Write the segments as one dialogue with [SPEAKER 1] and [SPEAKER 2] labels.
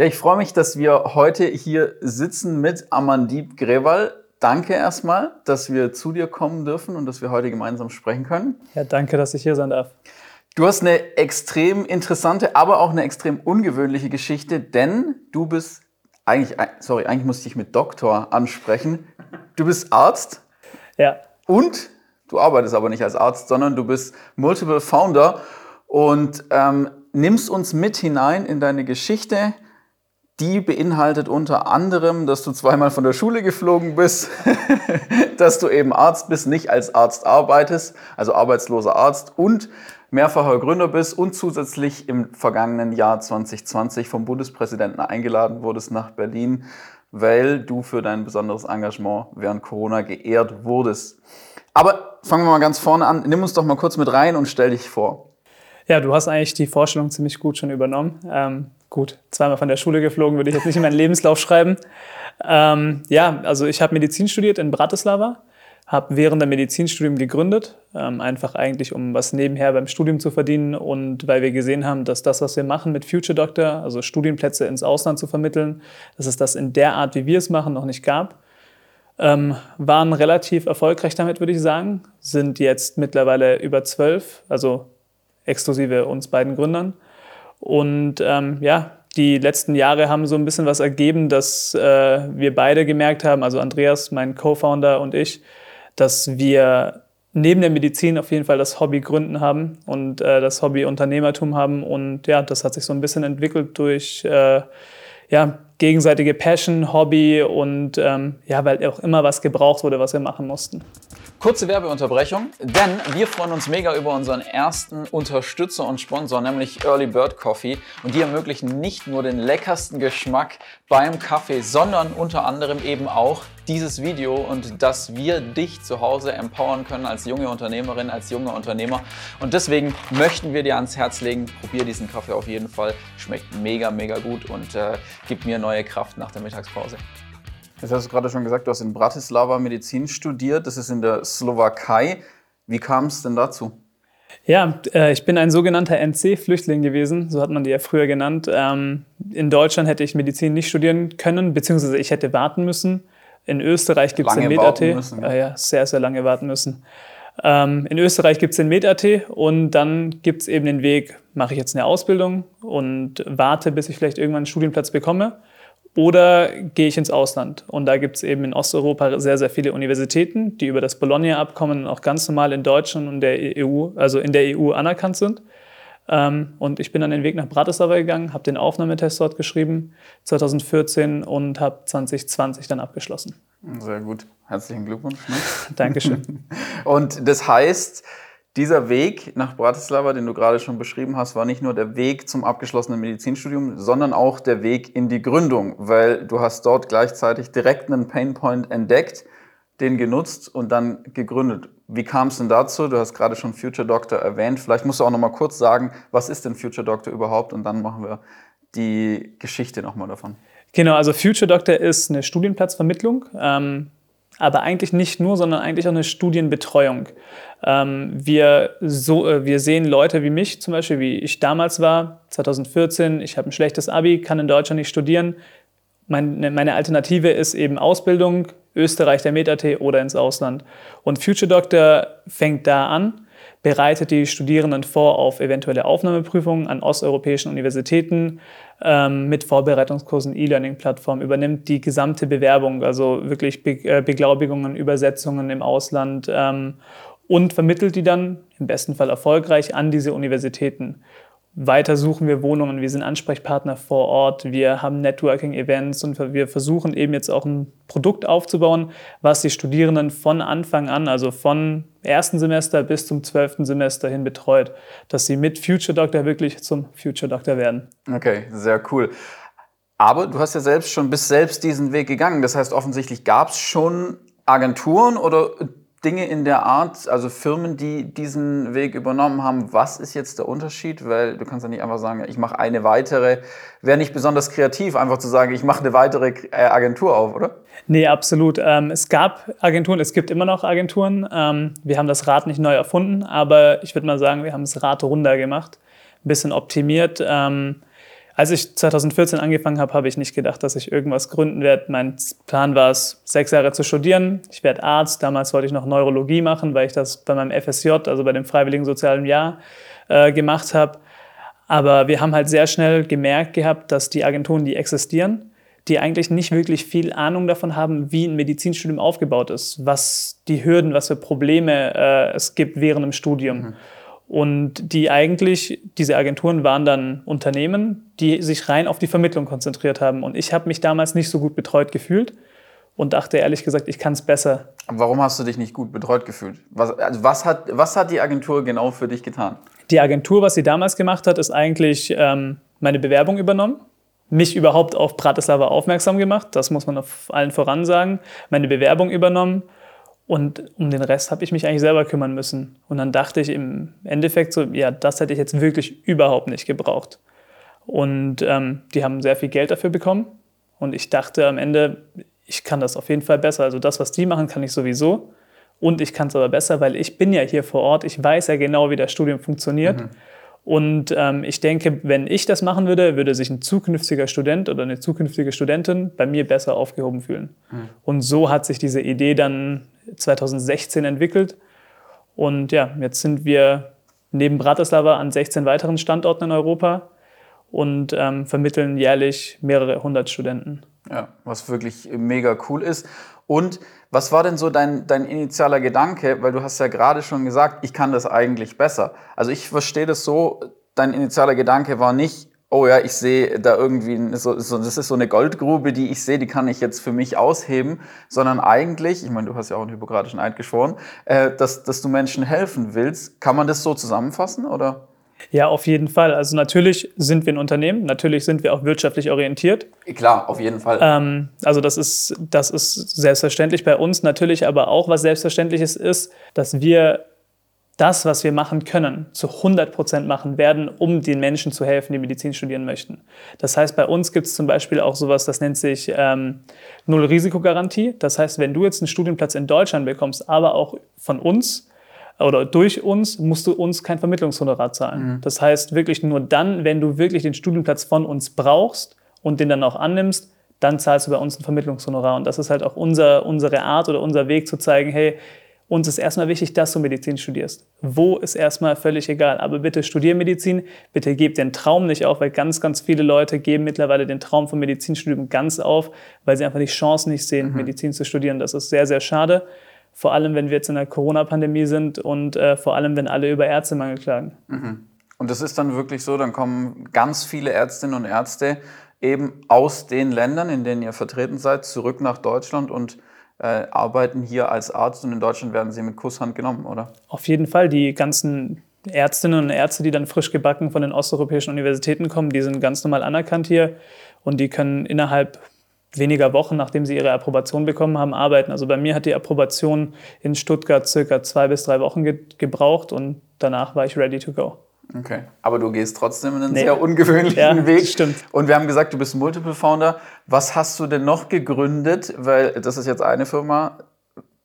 [SPEAKER 1] Ja, ich freue mich, dass wir heute hier sitzen mit Amandip Grewal. Danke erstmal, dass wir zu dir kommen dürfen und dass wir heute gemeinsam sprechen können.
[SPEAKER 2] Ja, danke, dass ich hier sein darf.
[SPEAKER 1] Du hast eine extrem interessante, aber auch eine extrem ungewöhnliche Geschichte, denn du bist eigentlich, sorry, eigentlich musste ich mit Doktor ansprechen. Du bist Arzt.
[SPEAKER 2] Ja.
[SPEAKER 1] Und du arbeitest aber nicht als Arzt, sondern du bist Multiple Founder und ähm, nimmst uns mit hinein in deine Geschichte die beinhaltet unter anderem, dass du zweimal von der Schule geflogen bist, dass du eben Arzt bist, nicht als Arzt arbeitest, also arbeitsloser Arzt und mehrfacher Gründer bist und zusätzlich im vergangenen Jahr 2020 vom Bundespräsidenten eingeladen wurdest nach Berlin, weil du für dein besonderes Engagement während Corona geehrt wurdest. Aber fangen wir mal ganz vorne an. Nimm uns doch mal kurz mit rein und stell dich vor.
[SPEAKER 2] Ja, du hast eigentlich die Vorstellung ziemlich gut schon übernommen. Ähm, gut, zweimal von der Schule geflogen, würde ich jetzt nicht in meinen Lebenslauf schreiben. Ähm, ja, also ich habe Medizin studiert in Bratislava, habe während der Medizinstudium gegründet, ähm, einfach eigentlich, um was nebenher beim Studium zu verdienen und weil wir gesehen haben, dass das, was wir machen mit Future Doctor, also Studienplätze ins Ausland zu vermitteln, dass es das in der Art, wie wir es machen, noch nicht gab. Ähm, waren relativ erfolgreich damit, würde ich sagen, sind jetzt mittlerweile über zwölf, also exklusive uns beiden Gründern. Und ähm, ja, die letzten Jahre haben so ein bisschen was ergeben, dass äh, wir beide gemerkt haben, also Andreas, mein Co-Founder und ich, dass wir neben der Medizin auf jeden Fall das Hobby Gründen haben und äh, das Hobby Unternehmertum haben. Und ja, das hat sich so ein bisschen entwickelt durch äh, ja, gegenseitige Passion, Hobby und ähm, ja, weil auch immer was gebraucht wurde, was wir machen mussten.
[SPEAKER 1] Kurze Werbeunterbrechung, denn wir freuen uns mega über unseren ersten Unterstützer und Sponsor, nämlich Early Bird Coffee. Und die ermöglichen nicht nur den leckersten Geschmack beim Kaffee, sondern unter anderem eben auch dieses Video und dass wir dich zu Hause empowern können als junge Unternehmerin, als junger Unternehmer. Und deswegen möchten wir dir ans Herz legen, probier diesen Kaffee auf jeden Fall. Schmeckt mega, mega gut und äh, gibt mir neue Kraft nach der Mittagspause. Jetzt hast du gerade schon gesagt, du hast in Bratislava Medizin studiert. Das ist in der Slowakei. Wie kam es denn dazu?
[SPEAKER 2] Ja, äh, ich bin ein sogenannter NC-Flüchtling gewesen, so hat man die ja früher genannt. Ähm, in Deutschland hätte ich Medizin nicht studieren können, beziehungsweise ich hätte warten müssen. In Österreich gibt es den MedAT. Ja. Ja, sehr, sehr lange warten müssen. Ähm, in Österreich gibt es den MedAT und dann gibt es eben den Weg, mache ich jetzt eine Ausbildung und warte, bis ich vielleicht irgendwann einen Studienplatz bekomme oder gehe ich ins Ausland? Und da gibt es eben in Osteuropa sehr, sehr viele Universitäten, die über das Bologna-Abkommen auch ganz normal in Deutschland und der EU, also in der EU anerkannt sind. Ähm, und ich bin dann den Weg nach Bratislava gegangen, habe den Aufnahmetest dort geschrieben 2014 und habe 2020 dann abgeschlossen.
[SPEAKER 1] Sehr gut. Herzlichen Glückwunsch. Ne?
[SPEAKER 2] Dankeschön.
[SPEAKER 1] und das heißt, dieser Weg nach Bratislava, den du gerade schon beschrieben hast, war nicht nur der Weg zum abgeschlossenen Medizinstudium, sondern auch der Weg in die Gründung, weil du hast dort gleichzeitig direkt einen Painpoint entdeckt, den genutzt und dann gegründet. Wie kam es denn dazu? Du hast gerade schon Future Doctor erwähnt. Vielleicht musst du auch noch mal kurz sagen, was ist denn Future Doctor überhaupt? Und dann machen wir die Geschichte noch mal davon.
[SPEAKER 2] Genau, also Future Doctor ist eine Studienplatzvermittlung. Ähm aber eigentlich nicht nur, sondern eigentlich auch eine Studienbetreuung. Ähm, wir, so, äh, wir sehen Leute wie mich zum Beispiel, wie ich damals war, 2014, ich habe ein schlechtes Abi, kann in Deutschland nicht studieren. Meine, meine Alternative ist eben Ausbildung, Österreich, der MedAT oder ins Ausland. Und Future Doctor fängt da an bereitet die Studierenden vor auf eventuelle Aufnahmeprüfungen an osteuropäischen Universitäten ähm, mit Vorbereitungskursen, E-Learning-Plattformen, übernimmt die gesamte Bewerbung, also wirklich Be äh, Beglaubigungen, Übersetzungen im Ausland ähm, und vermittelt die dann im besten Fall erfolgreich an diese Universitäten. Weiter suchen wir Wohnungen, wir sind Ansprechpartner vor Ort, wir haben Networking-Events und wir versuchen eben jetzt auch ein Produkt aufzubauen, was die Studierenden von Anfang an, also von ersten Semester bis zum zwölften Semester hin betreut, dass sie mit Future Doctor wirklich zum Future Doctor werden.
[SPEAKER 1] Okay, sehr cool. Aber du hast ja selbst schon bis selbst diesen Weg gegangen. Das heißt, offensichtlich gab es schon Agenturen oder Dinge in der Art, also Firmen, die diesen Weg übernommen haben. Was ist jetzt der Unterschied? Weil du kannst ja nicht einfach sagen, ich mache eine weitere. Wäre nicht besonders kreativ, einfach zu sagen, ich mache eine weitere äh, Agentur auf, oder?
[SPEAKER 2] Nee, absolut. Ähm, es gab Agenturen, es gibt immer noch Agenturen. Ähm, wir haben das Rad nicht neu erfunden, aber ich würde mal sagen, wir haben das Rad runder gemacht, ein bisschen optimiert. Ähm, Als ich 2014 angefangen habe, habe ich nicht gedacht, dass ich irgendwas gründen werde. Mein Plan war es, sechs Jahre zu studieren. Ich werde Arzt. Damals wollte ich noch Neurologie machen, weil ich das bei meinem FSJ, also bei dem Freiwilligen Sozialen Jahr, äh, gemacht habe. Aber wir haben halt sehr schnell gemerkt gehabt, dass die Agenturen, die existieren, die eigentlich nicht wirklich viel Ahnung davon haben, wie ein Medizinstudium aufgebaut ist, was die Hürden, was für Probleme äh, es gibt während dem Studium. Mhm. Und die eigentlich, diese Agenturen waren dann Unternehmen, die sich rein auf die Vermittlung konzentriert haben. Und ich habe mich damals nicht so gut betreut gefühlt und dachte ehrlich gesagt, ich kann es besser.
[SPEAKER 1] Warum hast du dich nicht gut betreut gefühlt? Was, also was, hat, was hat die Agentur genau für dich getan?
[SPEAKER 2] Die Agentur, was sie damals gemacht hat, ist eigentlich ähm, meine Bewerbung übernommen mich überhaupt auf Bratislava aufmerksam gemacht, das muss man auf allen voran sagen, meine Bewerbung übernommen und um den Rest habe ich mich eigentlich selber kümmern müssen. Und dann dachte ich im Endeffekt so, ja, das hätte ich jetzt wirklich überhaupt nicht gebraucht. Und ähm, die haben sehr viel Geld dafür bekommen. Und ich dachte am Ende, ich kann das auf jeden Fall besser. Also das, was die machen, kann ich sowieso. Und ich kann es aber besser, weil ich bin ja hier vor Ort. Ich weiß ja genau, wie das Studium funktioniert. Mhm. Und ähm, ich denke, wenn ich das machen würde, würde sich ein zukünftiger Student oder eine zukünftige Studentin bei mir besser aufgehoben fühlen. Mhm. Und so hat sich diese Idee dann 2016 entwickelt. Und ja, jetzt sind wir neben Bratislava an 16 weiteren Standorten in Europa und ähm, vermitteln jährlich mehrere hundert Studenten.
[SPEAKER 1] Ja, was wirklich mega cool ist. Und was war denn so dein, dein initialer Gedanke? Weil du hast ja gerade schon gesagt, ich kann das eigentlich besser. Also ich verstehe das so, dein initialer Gedanke war nicht, oh ja, ich sehe da irgendwie, so, so, das ist so eine Goldgrube, die ich sehe, die kann ich jetzt für mich ausheben, sondern eigentlich, ich meine, du hast ja auch einen hypokratischen Eid geschworen, äh, dass, dass du Menschen helfen willst. Kann man das so zusammenfassen oder?
[SPEAKER 2] Ja, auf jeden Fall. Also natürlich sind wir ein Unternehmen, natürlich sind wir auch wirtschaftlich orientiert.
[SPEAKER 1] Klar, auf jeden Fall.
[SPEAKER 2] Ähm, also das ist, das ist selbstverständlich bei uns. Natürlich aber auch, was selbstverständliches ist, dass wir das, was wir machen können, zu 100 Prozent machen werden, um den Menschen zu helfen, die Medizin studieren möchten. Das heißt, bei uns gibt es zum Beispiel auch sowas, das nennt sich ähm, Null-Risikogarantie. Das heißt, wenn du jetzt einen Studienplatz in Deutschland bekommst, aber auch von uns oder durch uns, musst du uns kein Vermittlungshonorar zahlen. Mhm. Das heißt, wirklich nur dann, wenn du wirklich den Studienplatz von uns brauchst und den dann auch annimmst, dann zahlst du bei uns ein Vermittlungshonorar. Und das ist halt auch unser, unsere Art oder unser Weg zu zeigen, hey, uns ist erstmal wichtig, dass du Medizin studierst. Wo ist erstmal völlig egal. Aber bitte studier Medizin, bitte gib den Traum nicht auf, weil ganz, ganz viele Leute geben mittlerweile den Traum vom Medizinstudium ganz auf, weil sie einfach die Chance nicht sehen, mhm. Medizin zu studieren. Das ist sehr, sehr schade. Vor allem, wenn wir jetzt in der Corona-Pandemie sind und äh, vor allem, wenn alle über Ärztemangel klagen.
[SPEAKER 1] Mhm. Und das ist dann wirklich so, dann kommen ganz viele Ärztinnen und Ärzte eben aus den Ländern, in denen ihr vertreten seid, zurück nach Deutschland und äh, arbeiten hier als Arzt und in Deutschland werden sie mit Kusshand genommen, oder?
[SPEAKER 2] Auf jeden Fall. Die ganzen Ärztinnen und Ärzte, die dann frisch gebacken von den osteuropäischen Universitäten kommen, die sind ganz normal anerkannt hier und die können innerhalb weniger Wochen, nachdem sie ihre Approbation bekommen haben, arbeiten. Also bei mir hat die Approbation in Stuttgart circa zwei bis drei Wochen ge gebraucht und danach war ich ready to go.
[SPEAKER 1] Okay, aber du gehst trotzdem einen nee. sehr ungewöhnlichen ja, Weg.
[SPEAKER 2] Stimmt.
[SPEAKER 1] Und wir haben gesagt, du bist Multiple Founder. Was hast du denn noch gegründet? Weil das ist jetzt eine Firma.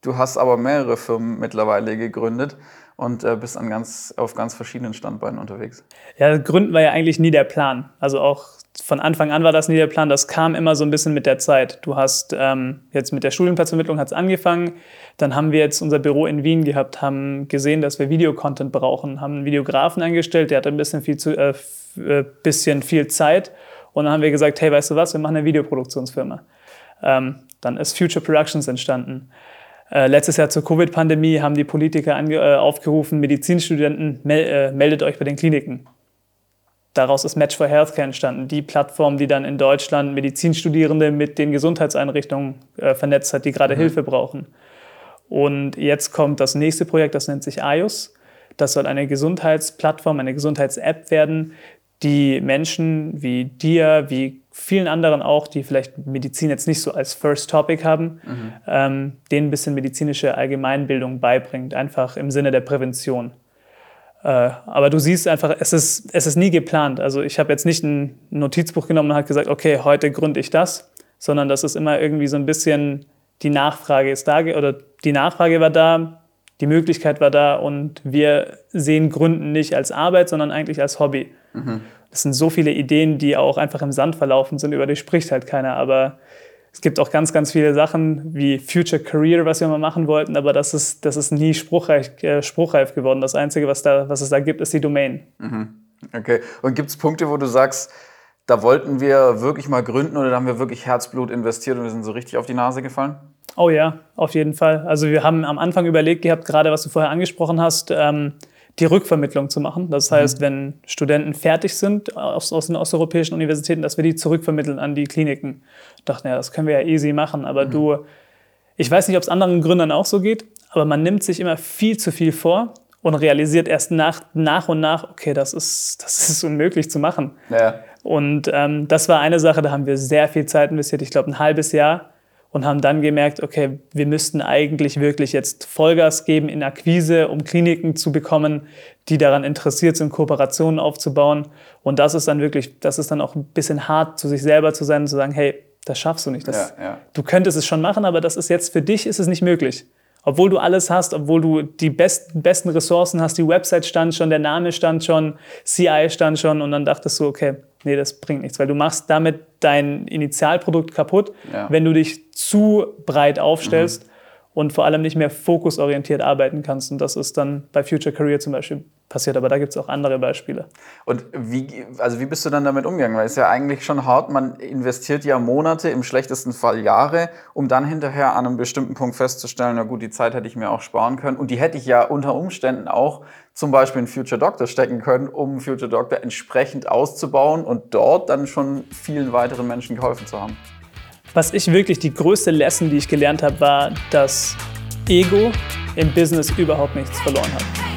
[SPEAKER 1] Du hast aber mehrere Firmen mittlerweile gegründet und äh, bist an ganz, auf ganz verschiedenen Standbeinen unterwegs.
[SPEAKER 2] Ja, Gründen war ja eigentlich nie der Plan. Also auch von Anfang an war das nie der Plan. Das kam immer so ein bisschen mit der Zeit. Du hast ähm, jetzt mit der Studienplatzvermittlung hat angefangen. Dann haben wir jetzt unser Büro in Wien gehabt, haben gesehen, dass wir Videocontent brauchen, haben einen Videografen eingestellt, der hat ein bisschen viel, zu, äh, äh, bisschen viel Zeit. Und dann haben wir gesagt, hey, weißt du was, wir machen eine Videoproduktionsfirma. Ähm, dann ist Future Productions entstanden. Äh, letztes Jahr zur Covid-Pandemie haben die Politiker äh, aufgerufen, Medizinstudenten, mel äh, meldet euch bei den Kliniken. Daraus ist Match for Healthcare entstanden, die Plattform, die dann in Deutschland Medizinstudierende mit den Gesundheitseinrichtungen äh, vernetzt hat, die gerade mhm. Hilfe brauchen. Und jetzt kommt das nächste Projekt, das nennt sich IOS. Das soll eine Gesundheitsplattform, eine Gesundheits-App werden, die Menschen wie dir, wie vielen anderen auch, die vielleicht Medizin jetzt nicht so als First Topic haben, mhm. ähm, denen ein bisschen medizinische Allgemeinbildung beibringt, einfach im Sinne der Prävention. Äh, aber du siehst einfach, es ist, es ist nie geplant. Also ich habe jetzt nicht ein Notizbuch genommen und habe gesagt, okay, heute gründe ich das, sondern das ist immer irgendwie so ein bisschen, die Nachfrage ist da oder die Nachfrage war da, die Möglichkeit war da und wir sehen Gründen nicht als Arbeit, sondern eigentlich als Hobby. Mhm. Das sind so viele Ideen, die auch einfach im Sand verlaufen sind, über die spricht halt keiner. Aber es gibt auch ganz, ganz viele Sachen wie Future Career, was wir mal machen wollten, aber das ist, das ist nie spruchreif, äh, spruchreif geworden. Das Einzige, was, da, was es da gibt, ist die Domain.
[SPEAKER 1] Mhm. Okay. Und gibt es Punkte, wo du sagst, da wollten wir wirklich mal gründen oder da haben wir wirklich Herzblut investiert und wir sind so richtig auf die Nase gefallen?
[SPEAKER 2] Oh ja, auf jeden Fall. Also wir haben am Anfang überlegt gehabt, gerade was du vorher angesprochen hast, ähm, die Rückvermittlung zu machen. Das heißt, mhm. wenn Studenten fertig sind aus, aus, den osteuropäischen Universitäten, dass wir die zurückvermitteln an die Kliniken. Ich dachte, ja, das können wir ja easy machen, aber mhm. du, ich weiß nicht, ob es anderen Gründern auch so geht, aber man nimmt sich immer viel zu viel vor und realisiert erst nach, nach und nach, okay, das ist, das ist unmöglich zu machen. Ja. Und ähm, das war eine Sache, da haben wir sehr viel Zeit investiert, ich glaube ein halbes Jahr und haben dann gemerkt, okay, wir müssten eigentlich wirklich jetzt Vollgas geben in Akquise, um Kliniken zu bekommen, die daran interessiert sind, Kooperationen aufzubauen. Und das ist dann wirklich, das ist dann auch ein bisschen hart, zu sich selber zu sein und zu sagen, hey, das schaffst du nicht. Das, ja, ja. Du könntest es schon machen, aber das ist jetzt für dich ist es nicht möglich. Obwohl du alles hast, obwohl du die besten, besten Ressourcen hast, die Website stand schon, der Name stand schon, CI stand schon und dann dachtest du, okay, nee, das bringt nichts, weil du machst damit dein Initialprodukt kaputt, ja. wenn du dich zu breit aufstellst mhm. Und vor allem nicht mehr fokusorientiert arbeiten kannst. Und das ist dann bei Future Career zum Beispiel passiert, aber da gibt es auch andere Beispiele.
[SPEAKER 1] Und wie, also wie bist du dann damit umgegangen? Weil es ist ja eigentlich schon hart, man investiert ja Monate, im schlechtesten Fall Jahre, um dann hinterher an einem bestimmten Punkt festzustellen, na gut, die Zeit hätte ich mir auch sparen können. Und die hätte ich ja unter Umständen auch zum Beispiel in Future Doctor stecken können, um Future Doctor entsprechend auszubauen und dort dann schon vielen weiteren Menschen geholfen zu haben.
[SPEAKER 2] Was ich wirklich die größte Lesson, die ich gelernt habe, war, dass Ego im Business überhaupt nichts verloren hat.